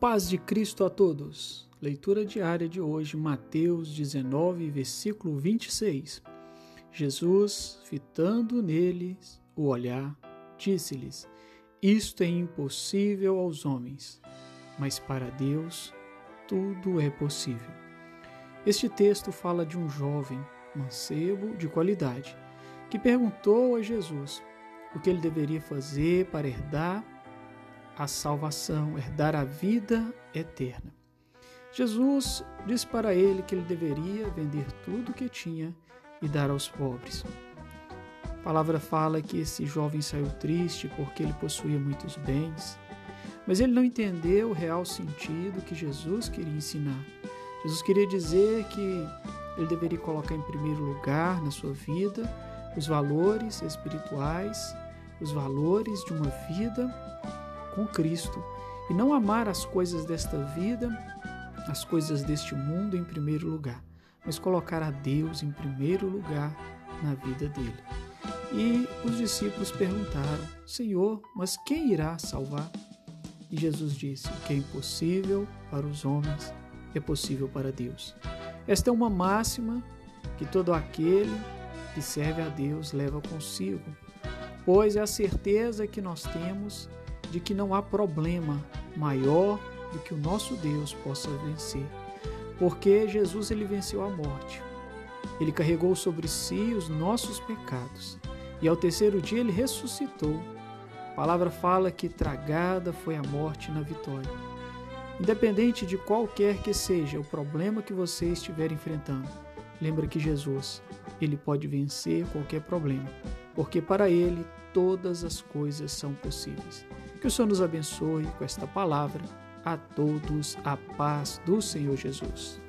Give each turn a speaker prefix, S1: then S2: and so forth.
S1: paz de Cristo a todos. Leitura diária de hoje, Mateus 19, versículo 26. Jesus, fitando neles o olhar, disse-lhes: Isto é impossível aos homens, mas para Deus tudo é possível. Este texto fala de um jovem mancebo de qualidade que perguntou a Jesus o que ele deveria fazer para herdar a salvação, herdar a vida eterna. Jesus disse para ele que ele deveria vender tudo o que tinha e dar aos pobres. A palavra fala que esse jovem saiu triste porque ele possuía muitos bens, mas ele não entendeu o real sentido que Jesus queria ensinar. Jesus queria dizer que ele deveria colocar em primeiro lugar na sua vida os valores espirituais, os valores de uma vida com Cristo e não amar as coisas desta vida, as coisas deste mundo em primeiro lugar, mas colocar a Deus em primeiro lugar na vida dele. E os discípulos perguntaram: Senhor, mas quem irá salvar? E Jesus disse: O que é impossível para os homens é possível para Deus. Esta é uma máxima que todo aquele que serve a Deus leva consigo, pois é a certeza que nós temos de que não há problema maior do que o nosso Deus possa vencer. Porque Jesus ele venceu a morte. Ele carregou sobre si os nossos pecados e ao terceiro dia ele ressuscitou. A palavra fala que tragada foi a morte na vitória. Independente de qualquer que seja o problema que você estiver enfrentando, lembra que Jesus, ele pode vencer qualquer problema, porque para ele todas as coisas são possíveis. Que o Senhor nos abençoe com esta palavra. A todos a paz do Senhor Jesus.